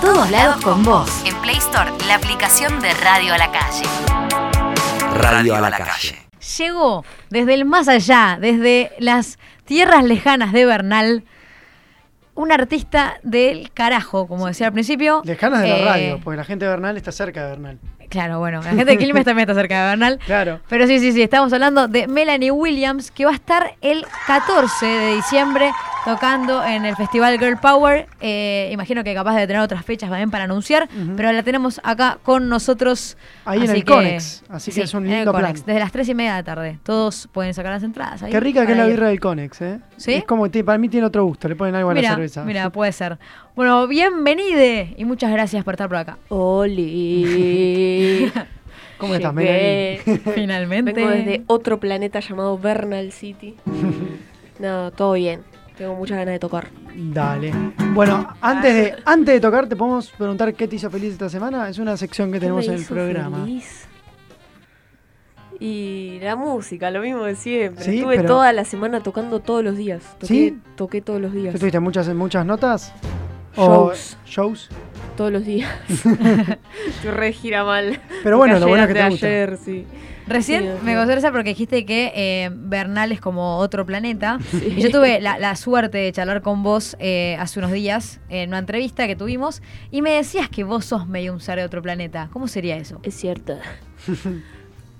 A todos lados con vos. En Play Store, la aplicación de Radio a la Calle. Radio a la calle. Llegó desde el más allá, desde las tierras lejanas de Bernal, un artista del carajo, como decía al principio. Lejanas de la Eh, radio, porque la gente de Bernal está cerca de Bernal. Claro, bueno, la gente de Quilmes también está cerca de Bernal. Claro. Pero sí, sí, sí, estamos hablando de Melanie Williams, que va a estar el 14 de diciembre tocando en el Festival Girl Power. Eh, imagino que capaz de tener otras fechas también para anunciar, pero la tenemos acá con nosotros. Ahí en así el Conex, así que es un en el lindo plan. Conex, desde las 3 y media de la tarde. Todos pueden sacar las entradas. ahí Qué rica que es la ir. birra del Conex, ¿eh? ¿Sí? Es como, que para mí tiene otro gusto, le ponen algo a la cerveza. mira, puede ser. Bueno, bienvenide y muchas gracias por estar por acá. Oli. ¿Cómo estás. Melanie? Finalmente. Vengo desde otro planeta llamado Bernal City. no, todo bien. Tengo muchas ganas de tocar. Dale. Bueno, antes de, antes de tocar, ¿te podemos preguntar qué te hizo feliz esta semana? Es una sección que ¿Qué tenemos me en el hizo programa. feliz? Y la música, lo mismo de siempre. Sí, Estuve pero- toda la semana tocando todos los días. Toqué, ¿Sí? toqué todos los días. ¿Tú tuviste muchas, muchas notas? ¿O Shows. shows? Todos los días. Estoy re gira mal. Pero bueno, lo bueno es que te gusta. ayer, sí. Recién Sí, me causó gracia porque dijiste que eh, Bernal es como otro planeta. Y yo tuve la, la suerte de charlar con vos eh, hace unos días en una entrevista que tuvimos y me decías que vos sos medio un ser de otro planeta. ¿Cómo sería eso? Es cierto.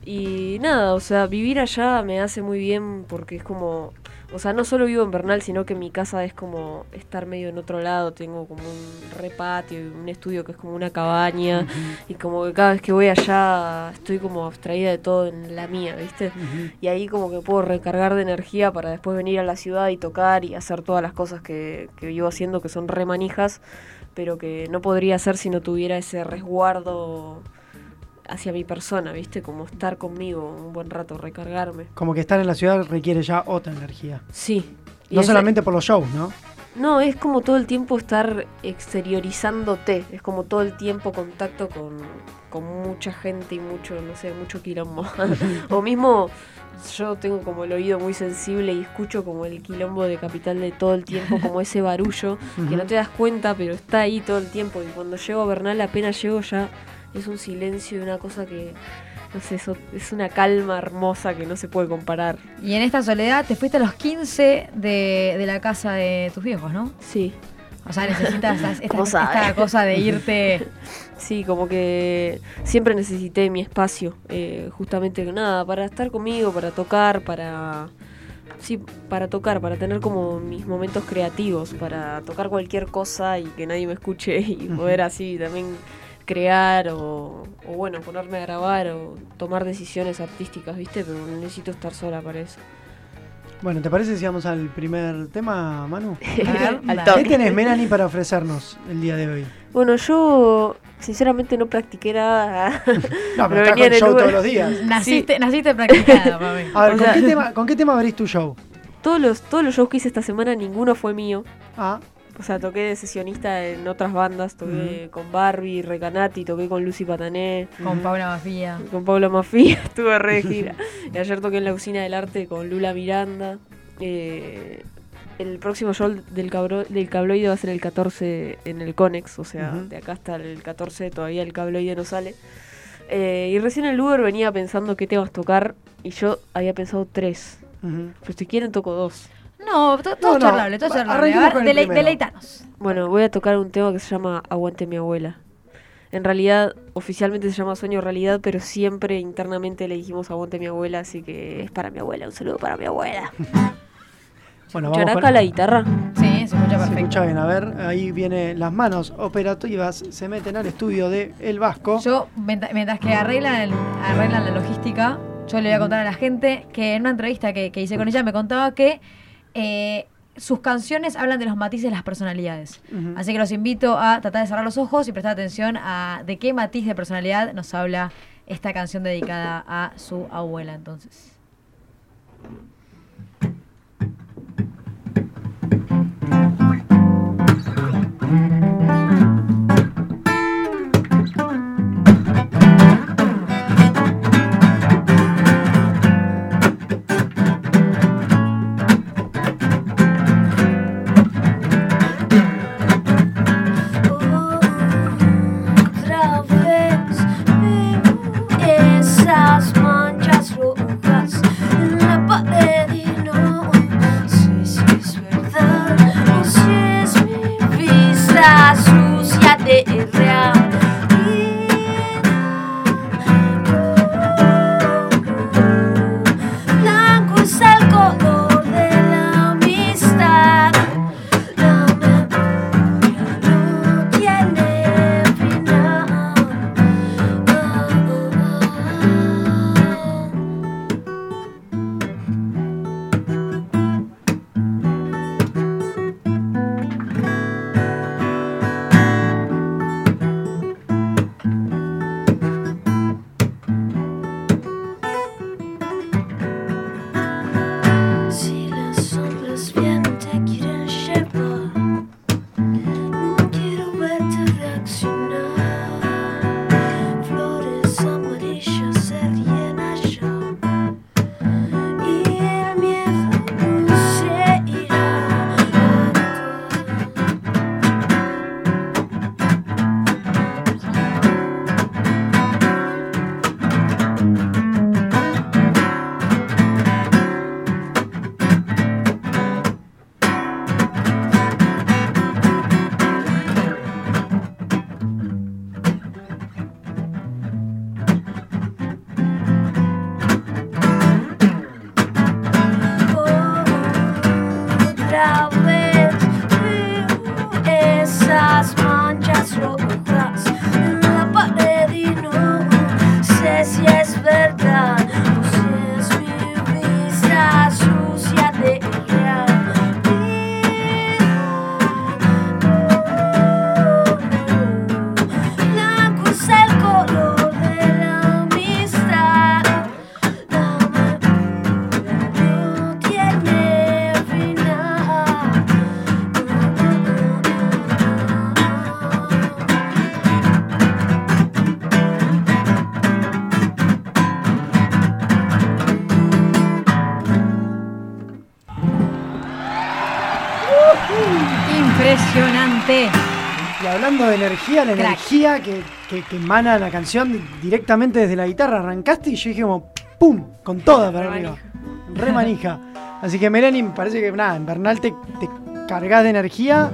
Y nada, o sea, vivir allá me hace muy bien porque es como, o sea, no solo vivo en Bernal, sino que mi casa es como estar medio en otro lado, tengo como un repatio y un estudio que es como una cabaña. Y como que cada vez que voy allá estoy como abstraída de todo en la mía, ¿viste? Y ahí como que puedo recargar de energía para después venir a la ciudad y tocar y hacer todas las cosas que, que vivo haciendo que son re manijas, pero que no podría hacer si no tuviera ese resguardo hacia mi persona, ¿viste? Como estar conmigo un buen rato, recargarme. Como que estar en la ciudad requiere ya otra energía. Sí. Y No ese- solamente por los shows, ¿no? No, es como todo el tiempo estar exteriorizándote, es como todo el tiempo contacto con, con mucha gente y mucho, no sé, mucho quilombo. o mismo yo tengo como el oído muy sensible y escucho como el quilombo de Capital de todo el tiempo, como ese barullo, que no te das cuenta, pero está ahí todo el tiempo. Y cuando llego a Bernal, apenas llego ya, es un silencio y una cosa que, no sé, eso- es una calma hermosa que no se puede comparar. Y en esta soledad te fuiste a los 15 de, de la casa de tus viejos, ¿no? Sí. O sea, necesitas esta, esta cosa de irte. Sí, como que siempre necesité mi espacio, eh, justamente nada, para estar conmigo, para tocar, para... Sí, para tocar, para tener como mis momentos creativos, para tocar cualquier cosa y que nadie me escuche y poder así también crear o, o bueno, ponerme a grabar o tomar decisiones artísticas, ¿viste? Pero necesito estar sola para eso. Bueno, ¿te parece si vamos al primer tema, Manu? ¿Qué tenés, Melanie, para ofrecernos el día de hoy? Bueno, yo sinceramente no practiqué nada. No, pero estás con show Uber. todos los días. Naciste, naciste practicada, mami. A ver, ¿con, sea- qué tema, ¿con qué tema abrís tu show? todos los, todos los shows que hice esta semana, ninguno fue mío. Ah, O sea, toqué de sesionista en otras bandas, toqué con Barbie, Recanati, toqué con Lucy Patané, Con Paula Mafia. con Paula Mafia, estuve re de gira. Y ayer toqué en la Usina del Arte con Lula Miranda. Eh, el próximo show del, cabro, del cabloide va a ser el 14 en el Conex, o sea, de acá hasta el 14 todavía el cabloide no sale. Eh, y recién el Uber venía pensando qué temas tocar y yo había pensado tres. ujú. Pero si quieren toco dos. No, to- todo No, no, charlable, todo va- charlable. A ver, dele- deleitanos. Bueno, voy a tocar un tema que se llama Aguante mi abuela. En realidad, oficialmente se llama Sueño Realidad, pero siempre internamente le dijimos Aguante mi abuela, así que es para mi abuela, un saludo para mi abuela. Bueno, ¿Escuchará vamos acá la guitarra? Sí, se escucha Se perfecto. escucha bien, a ver, ahí viene las manos operativas, se meten al estudio de El Vasco. Yo, mientras mientras que arreglan, el- arreglan la logística, yo le voy a contar a la gente que en una entrevista que, que hice con ella me contaba que eh, sus canciones hablan de los matices de las personalidades. Así que los invito a tratar de cerrar los ojos y prestar atención a de qué matiz de personalidad nos habla esta canción dedicada a su abuela. Entonces. Y hablando de energía, la Crack. energía que, que, que emana la canción di- directamente desde la guitarra, arrancaste y yo dije como ¡pum! con toda para arriba. Re manija. Así que Melanie, me parece que nada, en Bernal te, te cargas de energía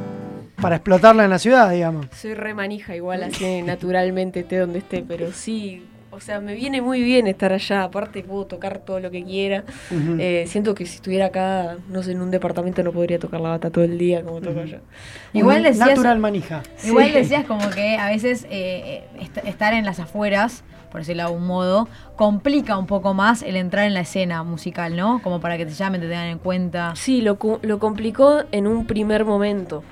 para explotarla en la ciudad, digamos. Soy re manija igual así naturalmente esté donde esté, pero sí, o sea, me viene muy bien estar allá, aparte puedo tocar todo lo que quiera. Eh, siento que si estuviera acá, no sé, en un departamento no podría tocar la bata todo el día como toco allá. Igual decías- Natural manija. Igual Sí. decías como que a veces eh, eh, est- estar en las afueras, por decirlo de algún modo, complica un poco más el entrar en la escena musical, ¿no? Como para que te llamen, te tengan en cuenta. Sí, lo, cu- lo complicó en un primer momento,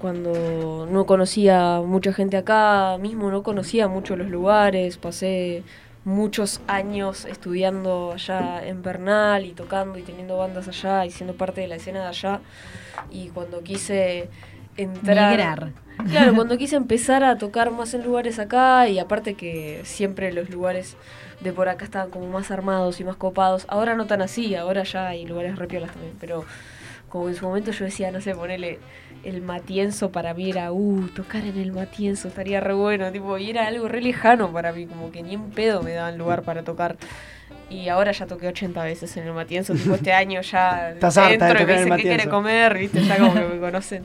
cuando no conocía mucha gente acá, mismo no conocía mucho los lugares, pasé muchos años estudiando allá en Bernal y tocando y teniendo bandas allá y siendo parte de la escena de allá. Y cuando quise entrar... Migrar. Claro, cuando quise empezar a tocar más en lugares acá y aparte que siempre los lugares de por acá estaban como más armados y más copados. Ahora no tan así, ahora ya hay lugares repiolas también, pero como en su momento yo decía, no sé, ponerle el Matienzo para mí era, uh, tocar en el Matienzo estaría re bueno, tipo, y era algo re lejano para mí, como que ni en pedo me daban lugar para tocar. Y ahora ya toqué 80 veces en el Matienzo, tipo este año ya Estás harta de entro y me dicen qué quiere Matienzo". comer, viste, ya como que me conocen.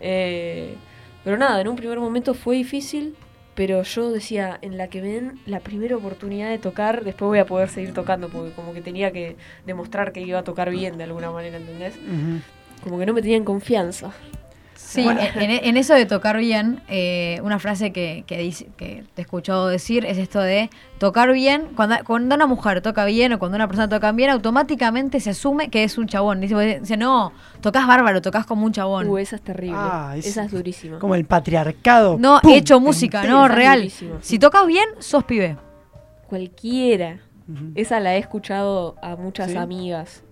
Eh, pero nada, en un primer momento fue difícil, pero yo decía, en la que me den la primera oportunidad de tocar, después voy a poder seguir tocando, porque como que tenía que demostrar que iba a tocar bien de alguna manera, ¿entendés? Como que no me tenían confianza. Sí, Bueno. en, eso de tocar bien, eh, una frase que, que, dice, que te he escuchado decir es esto de tocar bien. Cuando, cuando una mujer toca bien o cuando una persona toca bien, automáticamente se asume que es un chabón. Dice, dice, no, tocas bárbaro, tocas como un chabón. Uh, esa es terrible. Ah, es- esa es durísima. Como el patriarcado. no, ¡pum! hecho música, no, real. Si tocas bien, sos pibe. Cualquiera. Esa la he escuchado a muchas ¿Sí? amigas.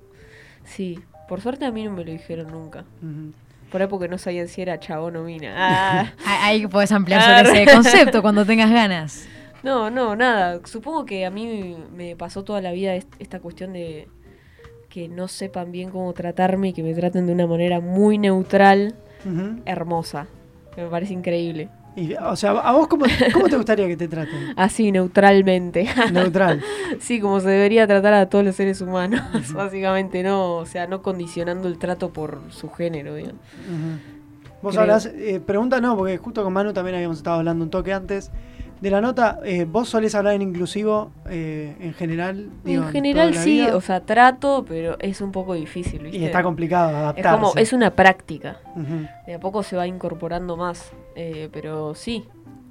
Sí. Por suerte a mí no me lo dijeron nunca. Por ahí porque no sabían si era chabón o mina. Ah. Ahí podés ampliar Ah, sobre ese concepto cuando tengas ganas. No, no, nada. Supongo que a mí me pasó toda la vida est- esta cuestión de que no sepan bien cómo tratarme y que me traten de una manera muy neutral, hermosa. Que me parece increíble. Y, o sea, ¿a vos cómo, cómo te gustaría que te traten? Así, neutralmente. Neutral. sí, como se debería tratar a todos los seres humanos. Básicamente, no, o sea, no condicionando el trato por su género, digamos. Vos Creo. hablás, eh, pregunta no, porque justo con Manu también habíamos estado hablando un toque antes. De la nota, eh, ¿vos solés hablar en inclusivo eh, en general? digo, en general sí, vida? o sea, trato, pero es un poco difícil, ¿viste? Y está complicado es adaptarse. como, es una práctica. De a poco se va incorporando más. Eh, pero sí,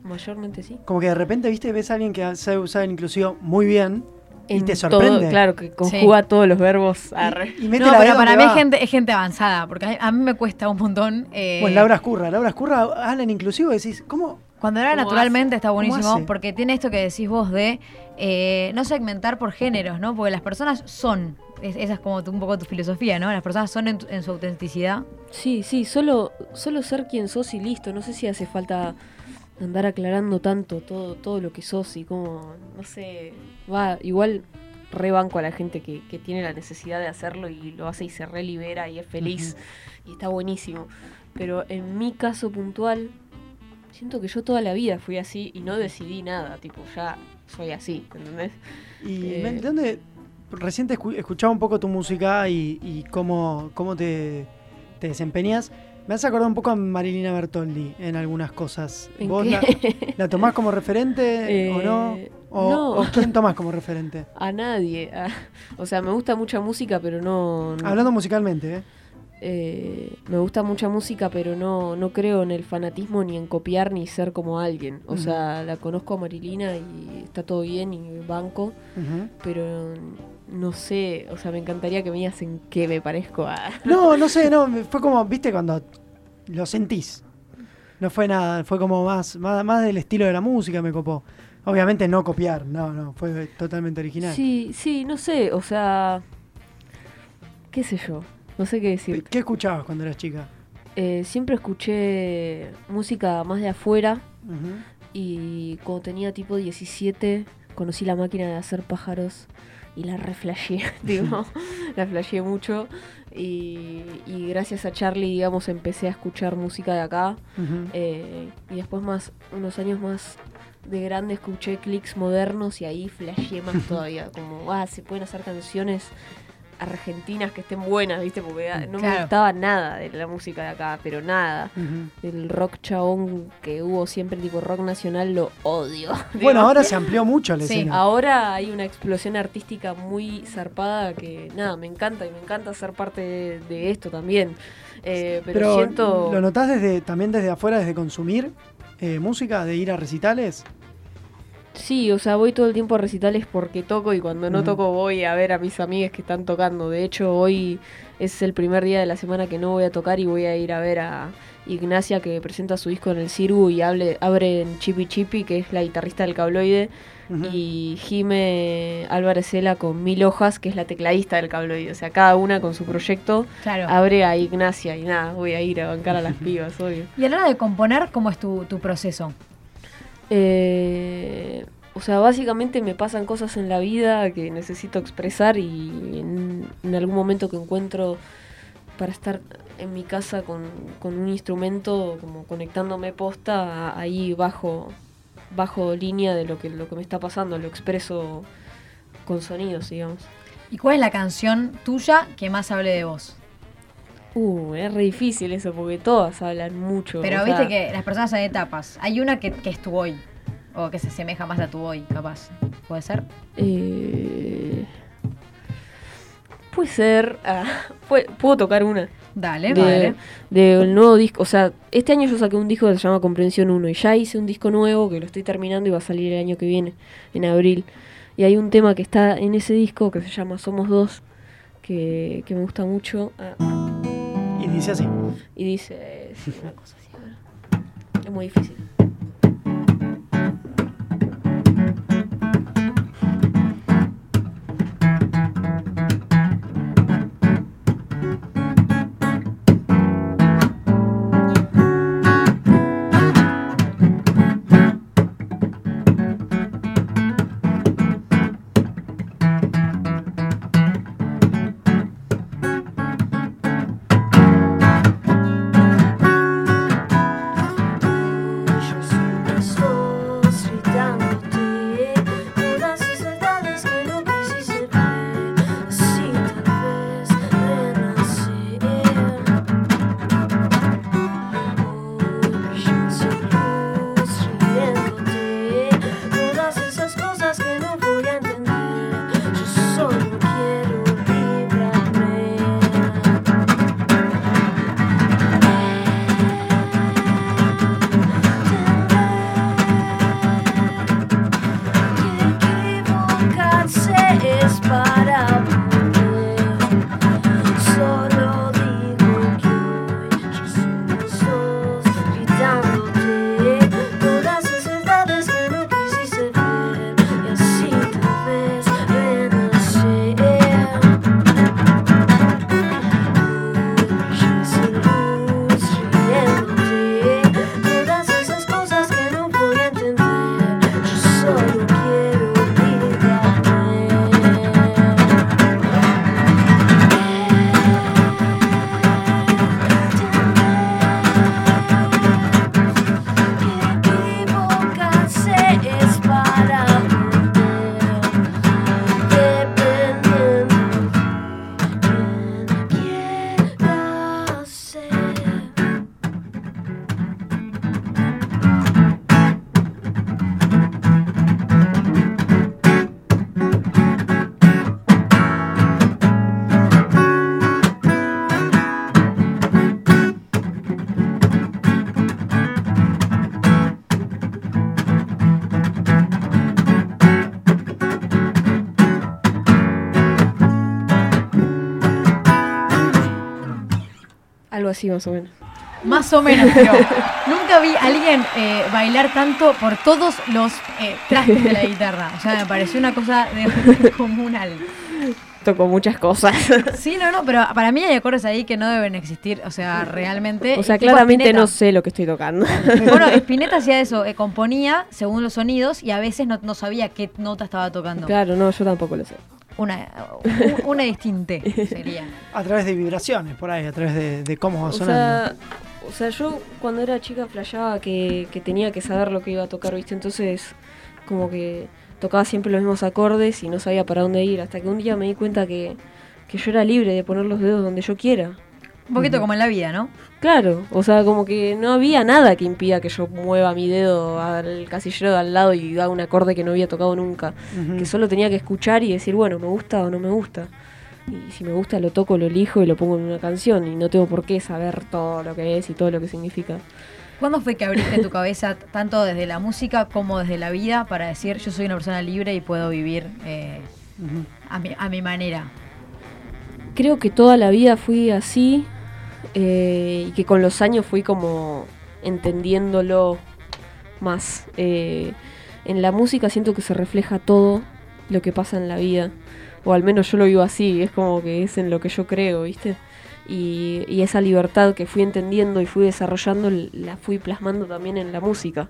mayormente sí. Como que de repente, viste, ves a alguien que sabe usar el inclusivo muy bien y te todo- sorprende. claro, que conjuga todos los verbos. arre. Y, y mete No, la pero D para mí es gente, es gente avanzada, porque a a mí me cuesta un montón. eh, Bueno, Laura Escurra. Laura Escurra habla en inclusivo y decís, ¿cómo? Cuando era ¿Cómo naturalmente está ¿Cómo buenísimo, porque tiene esto que decís vos de eh, no segmentar por géneros, ¿no? Porque las personas son, es- esa es como tu- un poco tu filosofía, ¿no? Las personas son en, tu- en su autenticidad. Sí, sí, solo, solo ser quien sos y listo. No sé si hace falta andar aclarando tanto todo, todo lo que sos y como, no sé, va, igual rebanco a la gente que, que tiene la necesidad de hacerlo y lo hace y se relibera y es feliz y está buenísimo. Pero en mi caso puntual, siento que yo toda la vida fui así y no decidí nada, tipo, ya soy así, ¿entendés? Y Eh. me- ¿de dónde? Recién te escu- escuchaba un poco tu música y, y cómo, cómo te, te desempeñas. Me has acordado un poco a Marilina Bertoldi en algunas cosas. ¿En ¿Vos la, la tomás como referente o no? Eh, ¿O, no. o quién tomás como referente? A nadie. a- o sea, me gusta mucha música, pero no... no- Hablando musicalmente, ¿eh? eh, me gusta mucha música, pero no, no creo en el fanatismo ni en copiar ni ser como alguien. O sea, la conozco a Marilina y está todo bien y banco, pero no sé, o sea, me encantaría que me digas en qué me parezco a... No, no sé, no, fue como, viste, cuando lo sentís. No fue nada, fue como más, más, más del estilo de la música me copó. Obviamente no copiar, no, no, fue totalmente original. Sí, sí, no sé, o sea, qué sé yo, no sé qué decir. ¿Qué escuchabas cuando eras chica? Eh, siempre escuché música más de afuera y cuando tenía tipo 17 conocí la máquina de hacer pájaros y la reflasheé, digo, la flasheé mucho. Y, y gracias a Charlie, digamos, empecé a escuchar música de acá. Eh, y después más, unos años más de grande escuché clics modernos y ahí flasheé más todavía, como, ah, se pueden hacer canciones argentinas que estén buenas, ¿viste? Porque ah, no me gustaba nada de la música de acá, pero nada el rock chabón que hubo siempre, tipo rock nacional, lo odio. Bueno, ahora se amplió mucho la Sí, escena. ahora hay una explosión artística muy zarpada que, nada, me encanta y me encanta ser parte de, de esto también. Eh, pero, Pero siento... ¿lo notás desde, también desde afuera, desde consumir eh, música, de ir a recitales? Sí, o sea, voy todo el tiempo a recitales porque toco y cuando no toco voy a ver a mis amigas que están tocando. De hecho, hoy es el primer día de la semana que no voy a tocar y voy a ir a ver a Ignacia que presenta su disco en el Cirgu y hable, abre en Chipi Chipi, que es la guitarrista del cabloide, y Jime Álvarez Cela con Mil Hojas, que es la tecladista del cabloide. O sea, cada una con su proyecto Claro. abre a Ignacia y nada, voy a ir a bancar a las pibas, obvio. Y a la hora de componer, ¿cómo es tu, tu proceso? Eh, o sea, básicamente me pasan cosas en la vida que necesito expresar y en, algún momento que encuentro para estar en mi casa con, con un instrumento, como conectándome posta, ahí bajo, bajo línea de lo que, lo que me está pasando, lo expreso con sonidos, digamos. ¿Y cuál es la canción tuya que más hable de vos? Uh, es re difícil eso porque todas hablan mucho. Pero viste sea, que las personas hay etapas. Hay una que, que es tu hoy. O que se asemeja más a tu hoy, capaz. ¿Puede ser? eh, puede ser. ah, puede- puedo tocar una. Dale, de, dale. del nuevo disco. O sea, este año yo saqué un disco que se llama Comprensión 1 y ya hice un disco nuevo que lo estoy terminando y va a salir el año que viene, en abril. Y hay un tema que está en ese disco que se llama Somos Dos, que, que me gusta mucho. Ah, Y dice así. y dice sí, una cosa así, a ver. Es muy difícil. Así más o menos. Más o menos, pero nunca vi a alguien eh, bailar tanto por todos los eh, trastes de la guitarra. O sea, me pareció una cosa de comunal. Toco muchas cosas. Sí, no, no, pero para mí hay acordes ahí que no deben existir, o sea, realmente. o sea, tipo claramente Spinetta. no sé lo que estoy tocando. Bueno, Spinetta hacía eso, eh, componía según los sonidos y a veces no, no sabía qué nota estaba tocando. claro, no, yo tampoco lo sé. Una, un- una distinte sería. A través de vibraciones, por ahí, a través de, de cómo va O sonando. sea, o sea, yo cuando era chica flasheaba que, que tenía que saber lo que iba a tocar, ¿viste? Entonces, como que tocaba siempre los mismos acordes y no sabía para dónde ir. Hasta que un día me di cuenta que, que yo era libre de poner los dedos donde yo quiera. Un poquito como en la vida, ¿no? Claro, o sea, como que no había nada que impida que yo mueva mi dedo al casillero de al lado y haga un acorde que no había tocado nunca. Que solo tenía que escuchar y decir, bueno, me gusta o no me gusta. Y si me gusta lo toco, lo elijo y lo pongo en una canción. Y no tengo por qué saber todo lo que es y todo lo que significa. ¿Cuándo fue que abriste tu cabeza tanto desde la música como desde la vida para decir yo soy una persona libre y puedo vivir eh, a, mi, a mi manera? Creo que toda la vida fui así eh, y que con los años fui como entendiéndolo más. Eh, en la música siento que se refleja todo lo que pasa en la vida, o al menos yo lo vivo así, es como que es en lo que yo creo, ¿viste? Y, y esa libertad que fui entendiendo y fui desarrollando la fui plasmando también en la música.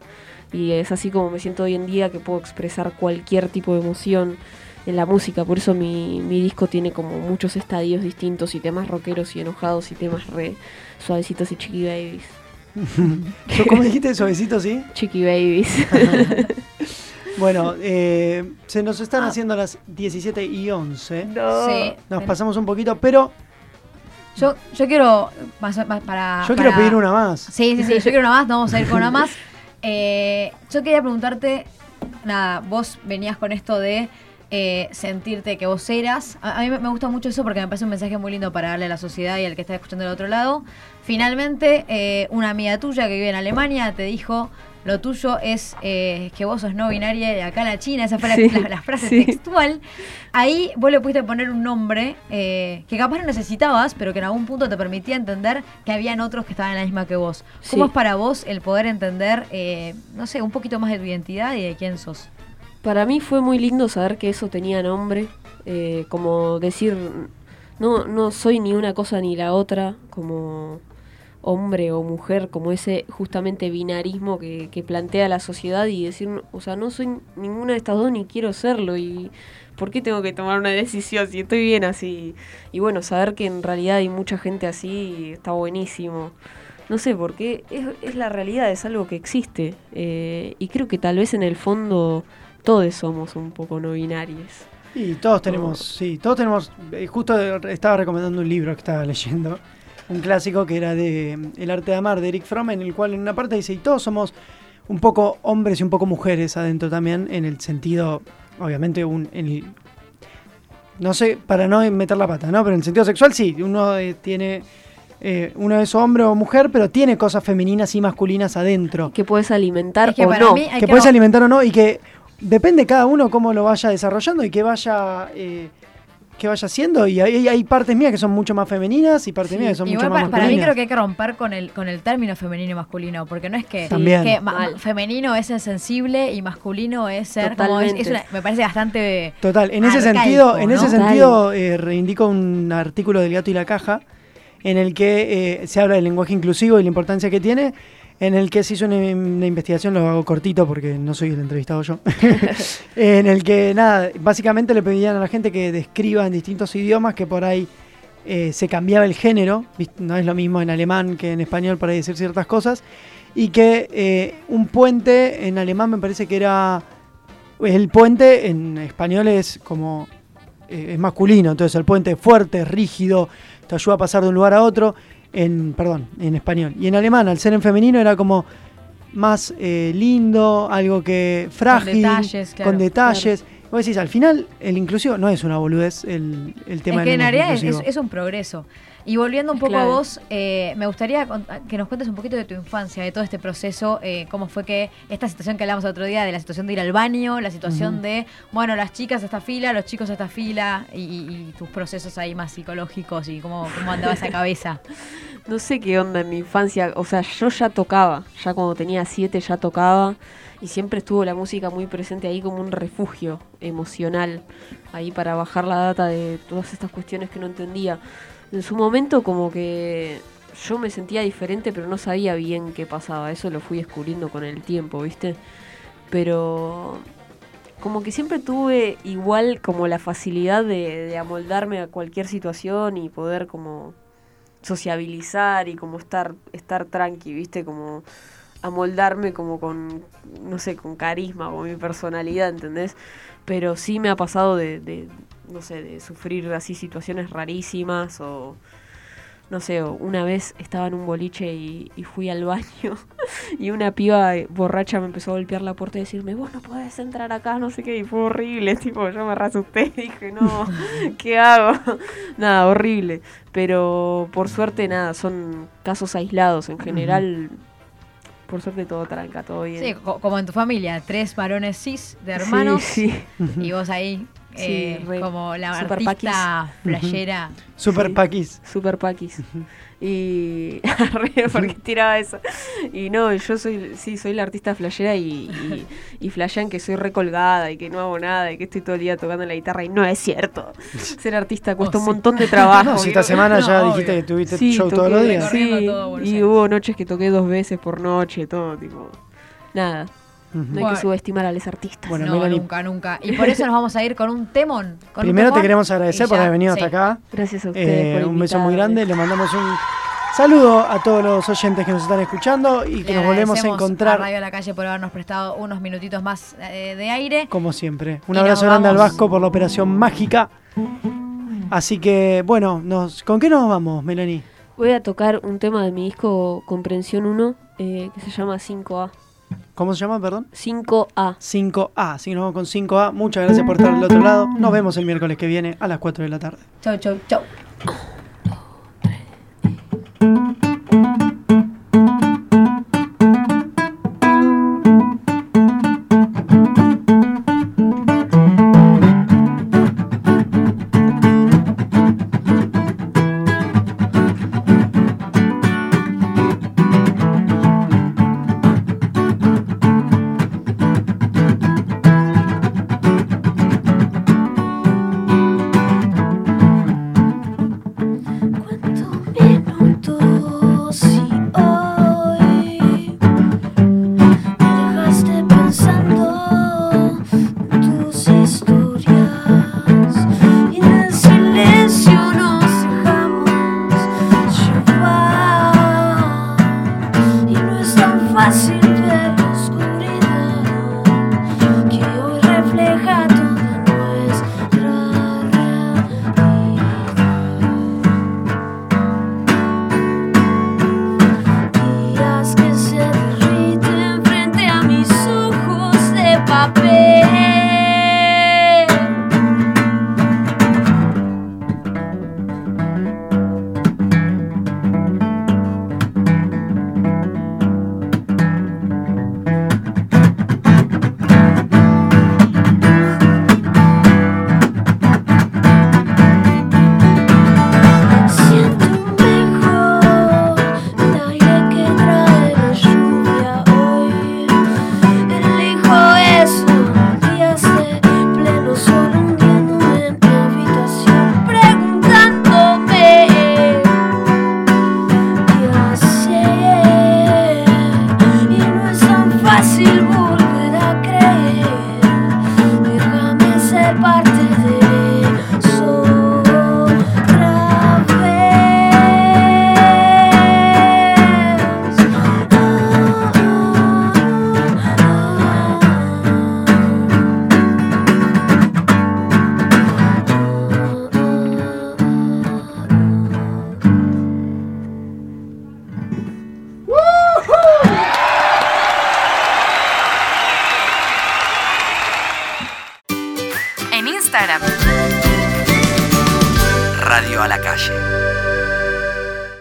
Y es así como me siento hoy en día que puedo expresar cualquier tipo de emoción en la música. Por eso mi, mi disco tiene como muchos estadios distintos y temas rockeros y enojados y temas re suavecitos y chiqui babies. ¿Yo, ¿Cómo dijiste? Suavecito, sí. Chiqui babies. Bueno, eh, se nos están haciendo las 17 y 11. Sí. Nos pasamos un poquito, pero Yo, yo quiero, más, más para... yo quiero pedir una más. Sí, sí, sí, yo quiero una más, vamos a ir con una más. Eh, yo quería preguntarte, nada, vos venías con esto de eh, sentirte que vos eras. A, a mí me gusta mucho eso porque me parece un mensaje muy lindo para darle a la sociedad y al que está escuchando del otro lado. Finalmente, eh, una amiga tuya que vive en Alemania te dijo, lo tuyo es eh, que vos sos no binaria y acá la China, esa fue la, Sí, la- la frase sí. textual. Ahí vos le pudiste poner un nombre eh, que capaz no necesitabas, pero que en algún punto te permitía entender que habían otros que estaban en la misma que vos. ¿Cómo Sí. es para vos el poder entender, eh, no sé, un poquito más de tu identidad y de quién sos? Para mí fue muy lindo saber que eso tenía nombre, eh, como decir, no, no soy ni una cosa ni la otra, como hombre o mujer, como ese justamente binarismo que, plantea la sociedad y decir, o sea, no soy ninguna de estas dos ni quiero serlo y ¿por qué tengo que tomar una decisión si estoy bien así? Y bueno, saber que en realidad hay mucha gente así está buenísimo. No sé, porque es, es la realidad, es algo que existe. eh, y creo que tal vez en el fondo todos somos un poco no binarios. Y todos tenemos, sí, todos tenemos. eh, justo estaba recomendando un libro que estaba leyendo, un clásico que era de mm, El arte de amar de Eric Fromm, en el cual en una parte dice, y todos somos un poco hombres y un poco mujeres adentro también, en el sentido, obviamente, un, en el- no sé, para no meter la pata, ¿no? Pero en el sentido sexual sí, uno eh, tiene, eh, uno es hombre o mujer, pero tiene cosas femeninas y masculinas adentro Que puedes alimentar Es que o no. que puedes alimentar o no y que depende cada uno cómo lo vaya desarrollando y que vaya eh, que vaya haciendo y hay, hay partes mías que son mucho más femeninas y partes Sí, mías que son Igual mucho más pa- para mí masculinas. creo que hay que romper con el, con el término femenino y masculino, porque no es que, También. que ma- Mal. femenino es ser sensible y masculino es ser como es, Totalmente. es una- me parece bastante Total, en ese sentido, en ese sentido eh, reivindico un artículo del gato y la caja en el que eh, se habla del lenguaje inclusivo y la importancia que tiene, en el que se hizo una, investigación, lo hago cortito porque no soy el entrevistado yo, en el que nada, básicamente le pedían a la gente que describa en distintos idiomas que por ahí eh, se cambiaba el género, no es lo mismo en alemán que en español para decir ciertas cosas, y que eh, un puente en alemán me parece que era el puente en español es como eh, es masculino, entonces el puente es fuerte, rígido, te ayuda a pasar de un lugar a otro, en perdón, en español. Y en alemán, al ser en femenino, era como más eh, lindo, algo que frágil, detalles, claro, con detalles. Vos decís, al final, el inclusivo no es una boludez el, el tema es que del en realidad es un progreso. Y volviendo un poco a vos, eh, me gustaría que nos cuentes un poquito de tu infancia, de todo este proceso, eh, cómo fue que esta situación que hablamos el otro día, de la situación de ir al baño, la situación de, bueno, las chicas a esta fila, los chicos a esta fila, y, y- y tus procesos ahí más psicológicos y cómo, cómo andaba esa cabeza. No sé qué onda en mi infancia, o sea, yo ya tocaba, ya cuando tenía siete ya tocaba y siempre estuvo la música muy presente ahí como un refugio emocional, ahí para bajar la data de todas estas cuestiones que no entendía. En su momento como que yo me sentía diferente pero no sabía bien qué pasaba, eso lo fui descubriendo con el tiempo, ¿viste? Pero como que siempre tuve igual como la facilidad de, amoldarme a cualquier situación y poder como sociabilizar y como estar, estar tranqui, ¿viste? Como amoldarme como con, no sé, con carisma, con mi personalidad, ¿entendés? Pero sí me ha pasado de, no sé, de sufrir así situaciones rarísimas o, no sé, una vez estaba en un boliche y, y fui al baño y una piba borracha me empezó a golpear la puerta y decirme, vos no podés entrar acá, no sé qué, y fue horrible, tipo, yo me rasusté y dije, no, ¿qué hago? nada, horrible. Pero por suerte, nada, son casos aislados. En general, por suerte todo tranca, todo bien. Sí, co- como en tu familia, tres varones cis de hermanos Sí, sí. y vos ahí Sí, eh, re. como la Super artista playera. Super Sí. paquis. Super paquis. Y. Porque tiraba eso. Y no, yo soy. Sí, soy la artista flashera y, y, y flashean que soy recolgada y que no hago nada y que estoy todo el día tocando la guitarra. Y no es cierto. Ser artista cuesta Oh, un sí. montón de trabajo. No, si esta semana No, ya obvio. dijiste que tuviste Sí, show toqué- todos los días. Sí, todo y hubo noches que toqué dos veces por noche, todo, tipo. Nada. No hay Bueno. que subestimar a los artistas. Bueno, no, Melanie- nunca, nunca. Y por eso nos vamos a ir con un temón. con un Primero te queremos agradecer por haber venido sí. hasta acá. Gracias a ustedes. Eh, por un beso muy grande. Le mandamos un saludo a todos los oyentes que nos están escuchando y que Le nos volvemos a encontrar Radio a la Calle por habernos prestado unos minutitos más eh, de aire. como siempre. Un Y abrazo grande al. Vasco por la operación mágica. Así que, bueno, nos, ¿con qué nos vamos, Melanie? Voy a tocar un tema de mi disco Comprensión 1 eh, que se llama 5A. ¿Cómo se llama, perdón? 5A. 5A. Así que nos vamos con 5A. Muchas gracias por estar del otro lado. Nos vemos el miércoles que viene a las 4 de la tarde. Chau, chau, chau.